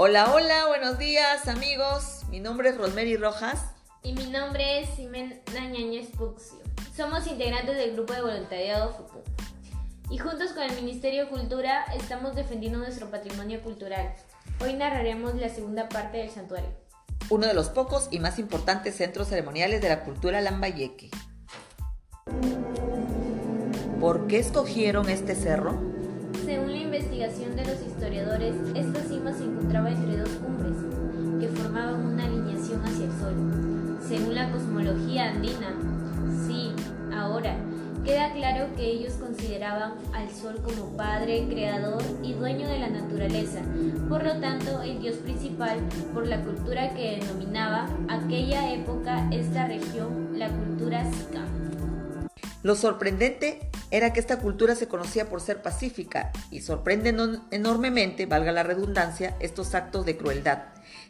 Hola, hola, buenos días amigos. Mi nombre es Rosemary Rojas. Y mi nombre es Ximena Ñañez Puxio. Somos integrantes del grupo de voluntariado FUCU. Y juntos con el Ministerio de Cultura estamos defendiendo nuestro patrimonio cultural. Hoy narraremos la segunda parte del santuario. Uno de los pocos y más importantes centros ceremoniales de la cultura lambayeque. ¿Por qué escogieron este cerro? Según la investigación de los historiadores, esta cima se encontraba entre dos cumbres, que formaban una alineación hacia el sol. Según la cosmología andina, sí, ahora, queda claro que ellos consideraban al sol como padre, creador y dueño de la naturaleza, por lo tanto el dios principal por la cultura que denominaba aquella época esta región la cultura Sika. Lo sorprendente era que esta cultura se conocía por ser pacífica y sorprende enormemente, valga la redundancia, estos actos de crueldad.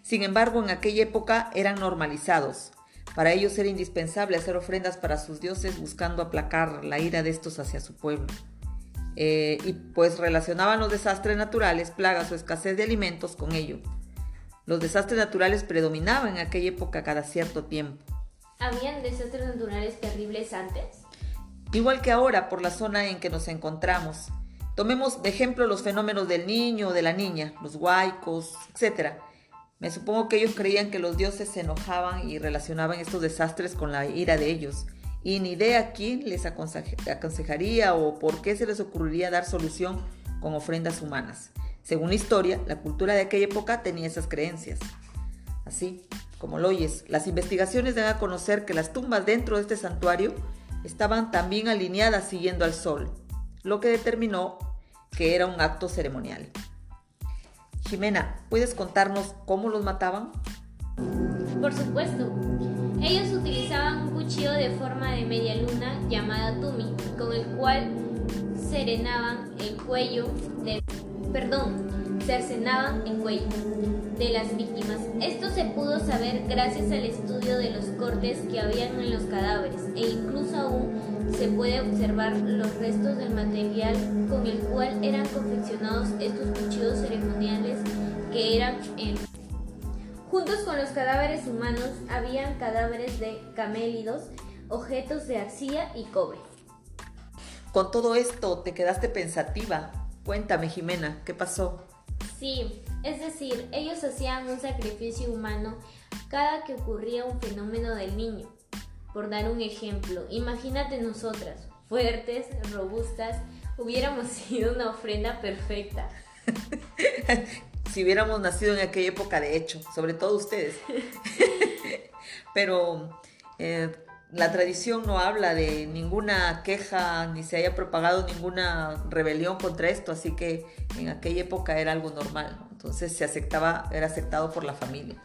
Sin embargo, en aquella época eran normalizados. Para ellos era indispensable hacer ofrendas para sus dioses buscando aplacar la ira de estos hacia su pueblo. Eh, y pues relacionaban los desastres naturales, plagas o escasez de alimentos con ello. Los desastres naturales predominaban en aquella época cada cierto tiempo. ¿Habían desastres naturales terribles antes? Igual que ahora por la zona en que nos encontramos. Tomemos de ejemplo los fenómenos del niño o de la niña, los huaicos, etc. Me supongo que ellos creían que los dioses se enojaban y relacionaban estos desastres con la ira de ellos. Y ni idea quién les aconsejaría o por qué se les ocurriría dar solución con ofrendas humanas. Según la historia, la cultura de aquella época tenía esas creencias. Así, como lo oyes, las investigaciones dan a conocer que las tumbas dentro de este santuario estaban también alineadas siguiendo al sol, lo que determinó que era un acto ceremonial. Jimena, ¿puedes contarnos cómo los mataban? Por supuesto. Ellos utilizaban un cuchillo de forma de media luna llamada tumi, con el cual serenaban el cuello de... Perdón, cercenaban el cuello de las víctimas. Esto se pudo saber gracias al estudio de los cortes que habían en los cadáveres e incluso aún se puede observar los restos del material con el cual eran confeccionados estos cuchillos ceremoniales que eran en Juntos con los cadáveres humanos habían cadáveres de camélidos, objetos de arcilla y cobre. Con todo esto te quedaste pensativa. Cuéntame, Jimena, ¿qué pasó? Sí, es decir, ellos hacían un sacrificio humano cada que ocurría un fenómeno del niño. Por dar un ejemplo, imagínate nosotras, fuertes, robustas, hubiéramos sido una ofrenda perfecta. si hubiéramos nacido en aquella época, de hecho, sobre todo ustedes. Pero eh, la tradición no habla de ninguna queja ni se haya propagado ninguna rebelión contra esto, así que en aquella época era algo normal, entonces se aceptaba, era aceptado por la familia.